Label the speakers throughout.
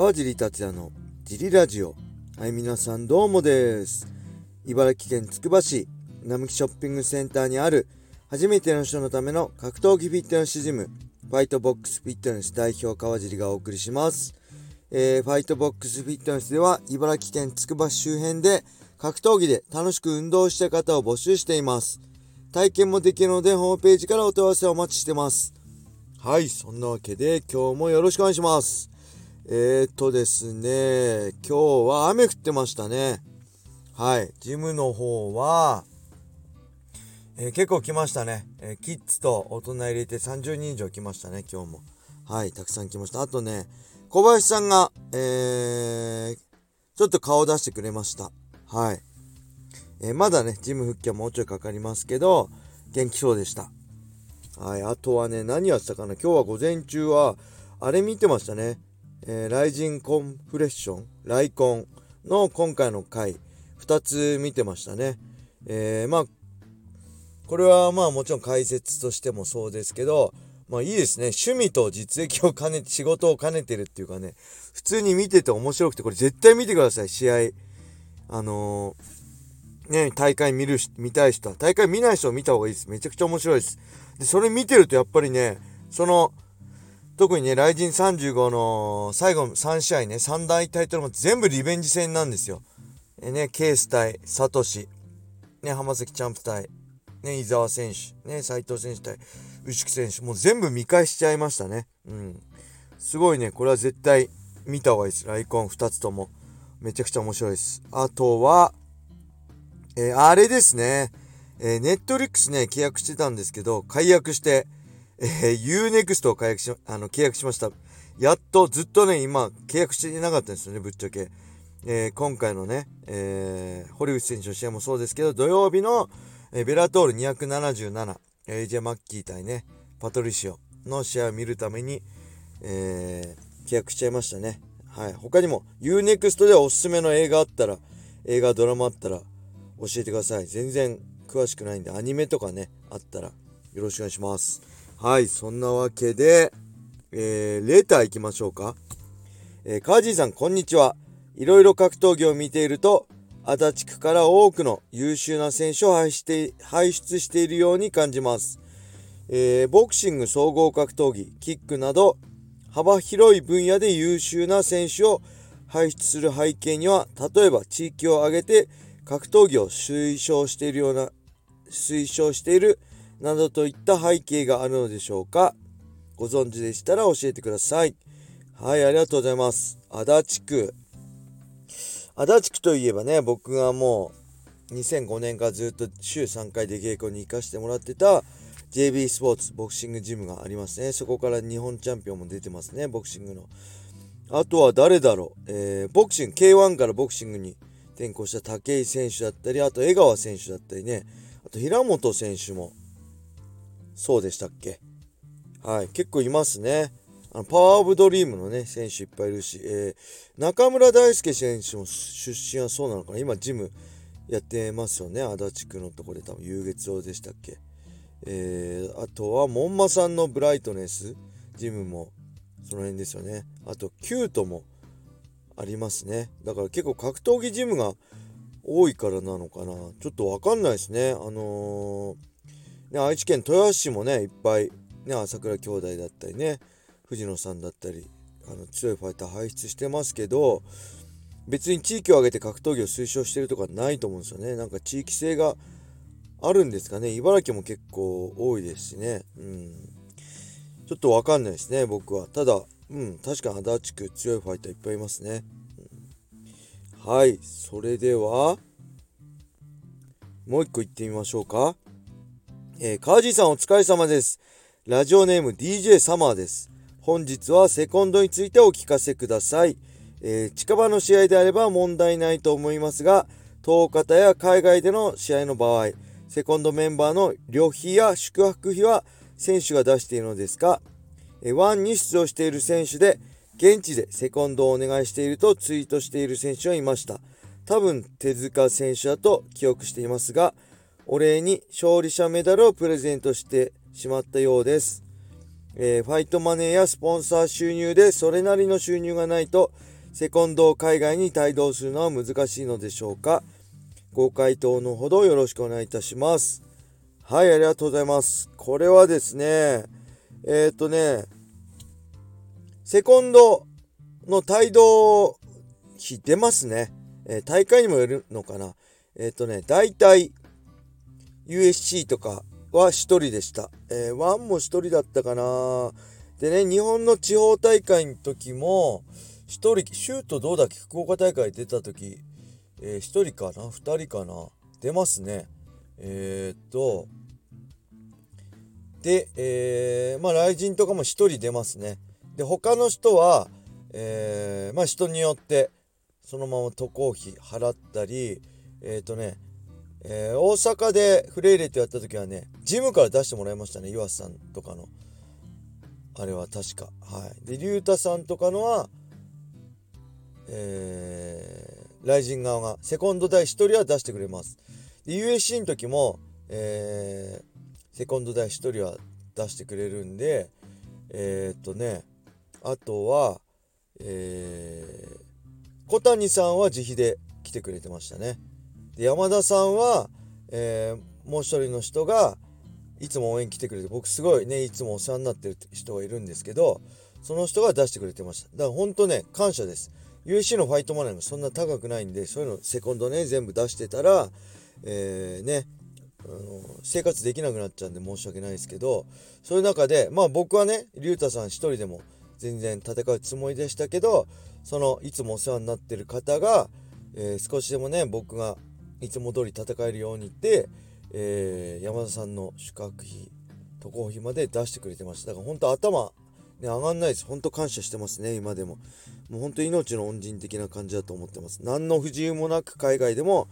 Speaker 1: 川尻達也のジリラジオはい皆さんどうもです茨城県つくば市並木ショッピングセンターにある初めての人のための格闘技フィットネスジムファイトボックスフィットネス代表川尻がお送りしますえー、ファイトボックスフィットネスでは茨城県つくば市周辺で格闘技で楽しく運動した方を募集しています。体験もできるのでホームページからお問い合わせをお待ちしてます。はい、そんなわけで今日もよろしくお願いします。えー、っとですね、今日は雨降ってましたね。はい、ジムの方は、えー、結構来ましたね、えー、キッズと大人入れて30人以上来ましたね、今日も。はい、たくさん来ました。あとね、小林さんが、えー、ちょっと顔出してくれました。はい。えー、まだね、ジム復帰はもうちょいかかりますけど、元気そうでした。はい。あとはね、何やってたかな今日は午前中は、あれ見てましたね。えー、ライジンコンフレッション、ライコンの今回の回、2つ見てましたね。えー、まあ、これはまあもちろん解説としてもそうですけど、まあいいですね。趣味と実益を兼ねて、仕事を兼ねてるっていうかね、普通に見てて面白くて、これ絶対見てください、試合。あのー、ね、大会見る、見たい人は、大会見ない人を見た方がいいです。めちゃくちゃ面白いです。で、それ見てるとやっぱりね、その、特にね、ライジン35の最後の3試合ね、3大タイトルも全部リベンジ戦なんですよ。えね、ケース対サトシ、ね、浜崎チャンプ対、ね、伊沢選手、ね、斉藤選手対、牛木選手、もう全部見返しちゃいましたね。うん。すごいね、これは絶対見た方がいいです。ライコン2つとも。めちゃくちゃ面白いです。あとは、えー、あれですね。えー、ネットリックスね、契約してたんですけど、解約して、えー、Unext を解約し、あの、契約しました。やっと、ずっとね、今、契約していなかったんですよね、ぶっちゃけ。えー、今回のね、えー、堀口選手の試合もそうですけど、土曜日の、えー、ベラトール277、AJ マッキー対ね、パトリシオの試合を見るために、えー、契約しちゃいましたね。はい。他にも UNEXT でおすすめの映画あったら、映画、ドラマあったら教えてください。全然詳しくないんで、アニメとかね、あったらよろしくお願いします。はい。そんなわけで、えー、レター行きましょうか。えー、カージーさん、こんにちは。いろいろ格闘技を見ていると、足立区から多くの優秀な選手を輩して輩出しているように感じます、えー、ボクシング総合格闘技キックなど幅広い分野で優秀な選手を輩出する背景には例えば地域を挙げて格闘技を推奨しているような推奨しているなどといった背景があるのでしょうか。ご存知でしたら教えてください。はいありがとうございます。足立区。足立区といえばね、僕がもう2005年からずっと週3回で稽古に行かせてもらってた JB スポーツボクシングジムがありますね。そこから日本チャンピオンも出てますね、ボクシングの。あとは誰だろう、えー、ボクシング、K1 からボクシングに転向した武井選手だったり、あと江川選手だったりね、あと平本選手も、そうでしたっけ？はい、結構いますね。あのパワーオブドリームのね、選手いっぱいいるし、えー、中村大輔選手も出身はそうなのかな？今、ジムやってますよね？足立区のとこで多分、遊月堂でしたっけ？えー、あとは、門馬さんのブライトネス、ジムもその辺ですよね。あと、キュートもありますね。だから結構格闘技ジムが多いからなのかな？ちょっとわかんないですね。あのー、ね、愛知県豊橋市もね、いっぱい、ね、朝倉兄弟だったりね、藤野さんだったりあの強いファイター輩出してますけど別に地域を挙げて格闘技を推奨してるとかないと思うんですよね。なんか地域性があるんですかね。茨城も結構多いですしね。うん。ちょっとわかんないですね僕は。ただうん確かに足立区強いファイターいっぱいいますね、うん、はいそれではもう一個行ってみましょうか。えー、川地さんお疲れ様ですラジオネーム DJ サマーです本日はセコンドについてお聞かせください。えー、近場の試合であれば問題ないと思いますが、東方や海外での試合の場合、セコンドメンバーの旅費や宿泊費は選手が出しているのですか、えー、ワンに出場している選手で、現地でセコンドをお願いしているとツイートしている選手はいました。多分手塚選手だと記憶していますが、お礼に勝利者メダルをプレゼントしてしまったようです。えー、ファイトマネーやスポンサー収入でそれなりの収入がないと、セコンドを海外に帯同するのは難しいのでしょうかご回答のほどよろしくお願いいたします。はい、ありがとうございます。これはですね、えっ、とね、セコンドの帯同費出ますね。えー、大会にもよるのかな。えっ、とね、大体 USC とかは1人でした。えー、1も1人だったかな。でね、日本の地方大会の時も、1人、シュートどうだっけ？福岡大会出た時、えー、1人かな ?2 人かな？出ますね。えー、っと、で、えー、まあ、雷神とかも1人出ますね。で、他の人は、えー、まあ、人によって、そのまま渡航費払ったり、えっ、とね、えー、大阪でフレイレってやった時はね、ジムから出してもらいましたね、岩瀬さんとかの。あれは確か。はい。で、竜太さんとかのは、えー、ライジン側が、セコンド代1人は出してくれます。で、USC の時も、えー、セコンド代1人は出してくれるんで、えー、っとね、あとは、えー、小谷さんは自費で来てくれてましたね。で山田さんは、えー、もう一人の人がいつも応援来てくれて僕すごいねいつもお世話になってる人がいるんですけどその人が出してくれてました。だから本当ね感謝です。UC のファイトマネーもそんな高くないんでそういうのセコンドね全部出してたらえー、ねあの生活できなくなっちゃうんで申し訳ないですけどそういう中でまあ僕はね竜太さん一人でも全然戦うつもりでしたけどそのいつもお世話になってる方が、えー、少しでもね僕がいつも通り戦えるようにって、えー、山田さんの宿泊費渡航費まで出してくれてました。だから本当頭ね上がんないです。本当感謝してますね今でも。もう本当命の恩人的な感じだと思ってます。何の不自由もなく海外でも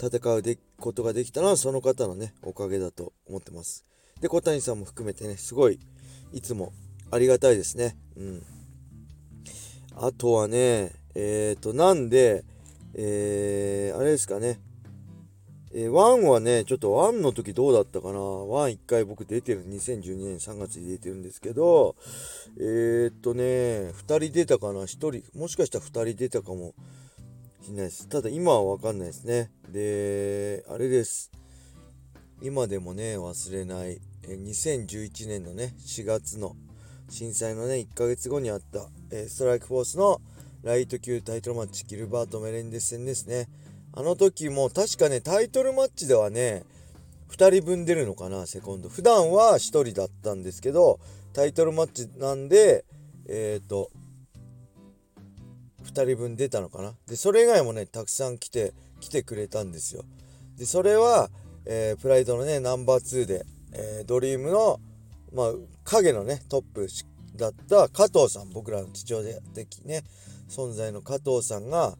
Speaker 1: 戦うでことができたのはその方のねおかげだと思ってます。で小谷さんも含めてねすごいいつもありがたいですね。うん。あとはねえっ、ー、となんでえー、あれですかね。えー、1はね、ちょっと1の時どうだったかな ?1 一回僕出てる、2012年3月に出てるんですけど、えー、っとね、2人出たかな ?1 人、もしかしたら2人出たかもしれないです。ただ今はわかんないですね。で、あれです。今でもね、忘れない、えー、2011年のね、4月の震災のね、1ヶ月後にあった、えー、ストライクフォースのライト級タイトルマッチ、ギルバート・メレンデス戦ですね。あの時も確かね、タイトルマッチではね、2人分出るのかな、セコンド。普段は1人だったんですけど、タイトルマッチなんで、えっ、ー、と、2人分出たのかな。で、それ以外もね、たくさん来て、来てくれたんですよ。で、それは、えー、プライドのね、ナンバー2で、えー、ドリームの、まあ、影のね、トップだった加藤さん、僕らの父親的ね、存在の加藤さんが、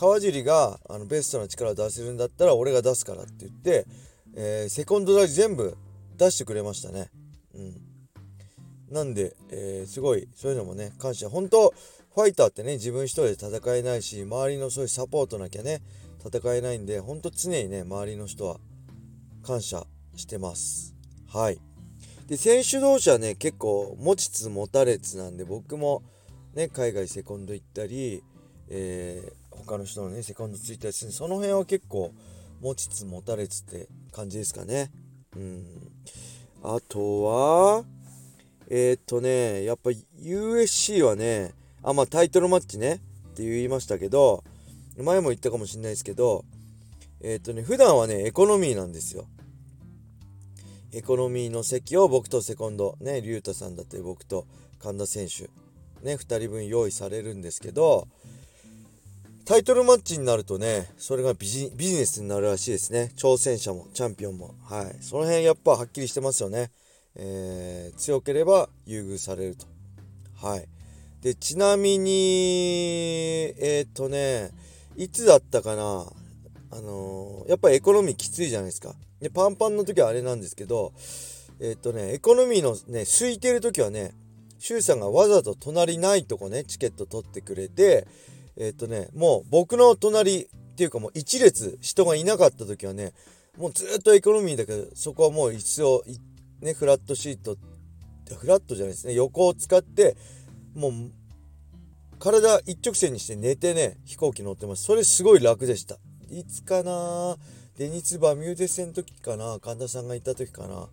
Speaker 1: 川尻があのベストな力を出せるんだったら俺が出すからって言って、えー、セコンド代全部出してくれましたね。うん。なんで、えー、すごいそういうのもね感謝。本当ファイターってね自分一人で戦えないし周りのそういうサポートなきゃね戦えないんで本当常にね周りの人は感謝してます。はい。で選手同士はね結構持ちつ持たれつなんで僕もね海外セコンド行ったり、えー、他の人のねセカンドついたりするその辺は結構持ちつ持たれつって感じですかね。うん。あとはえー、っとねやっぱ USC はねあまあタイトルマッチねって言いましたけど前も言ったかもしれないですけどえー、っとね普段はねエコノミーなんですよ。エコノミーの席を僕とセコンドね竜太さんだって僕と神田選手ね2人分用意されるんですけどタイトルマッチになるとね、それがビジビジネスになるらしいですね。挑戦者も、チャンピオンも。はい。その辺やっぱはっきりしてますよね。えー、強ければ優遇されると。はい。で、ちなみに、えっ、とね、いつだったかな？あのー、やっぱりエコノミーきついじゃないですか。で、パンパンの時はあれなんですけど、えっ、とね、エコノミーのね、空いてる時はね、周さんがわざと隣ないとこね、チケット取ってくれて、えっとね、もう僕の隣っていうかもう一列人がいなかった時はね、もうずっとエコノミーだけど、そこはもう一層、ね、フラットシートフラットじゃないですね。横を使ってもう体一直線にして寝てね飛行機乗ってます。それすごい楽でした。いつかなデニツバミューデ戦の時かな。神田さんがいた時かな。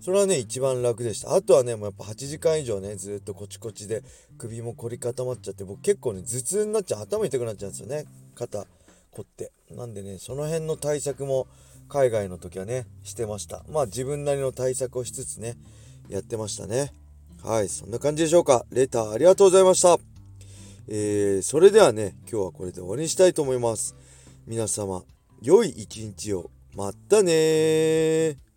Speaker 1: それはね一番楽でした。あとはねもうやっぱ8時間以上ねずっとこちこちで首も凝り固まっちゃって僕結構ね頭痛になっちゃう頭痛くなっちゃうんですよね。肩凝って。なんでねその辺の対策も海外の時はねしてました。まあ自分なりの対策をしつつねやってましたね。はいそんな感じでしょうか。レターありがとうございました。えー、それではね今日はこれで終わりにしたいと思います。皆様良い一日を。またね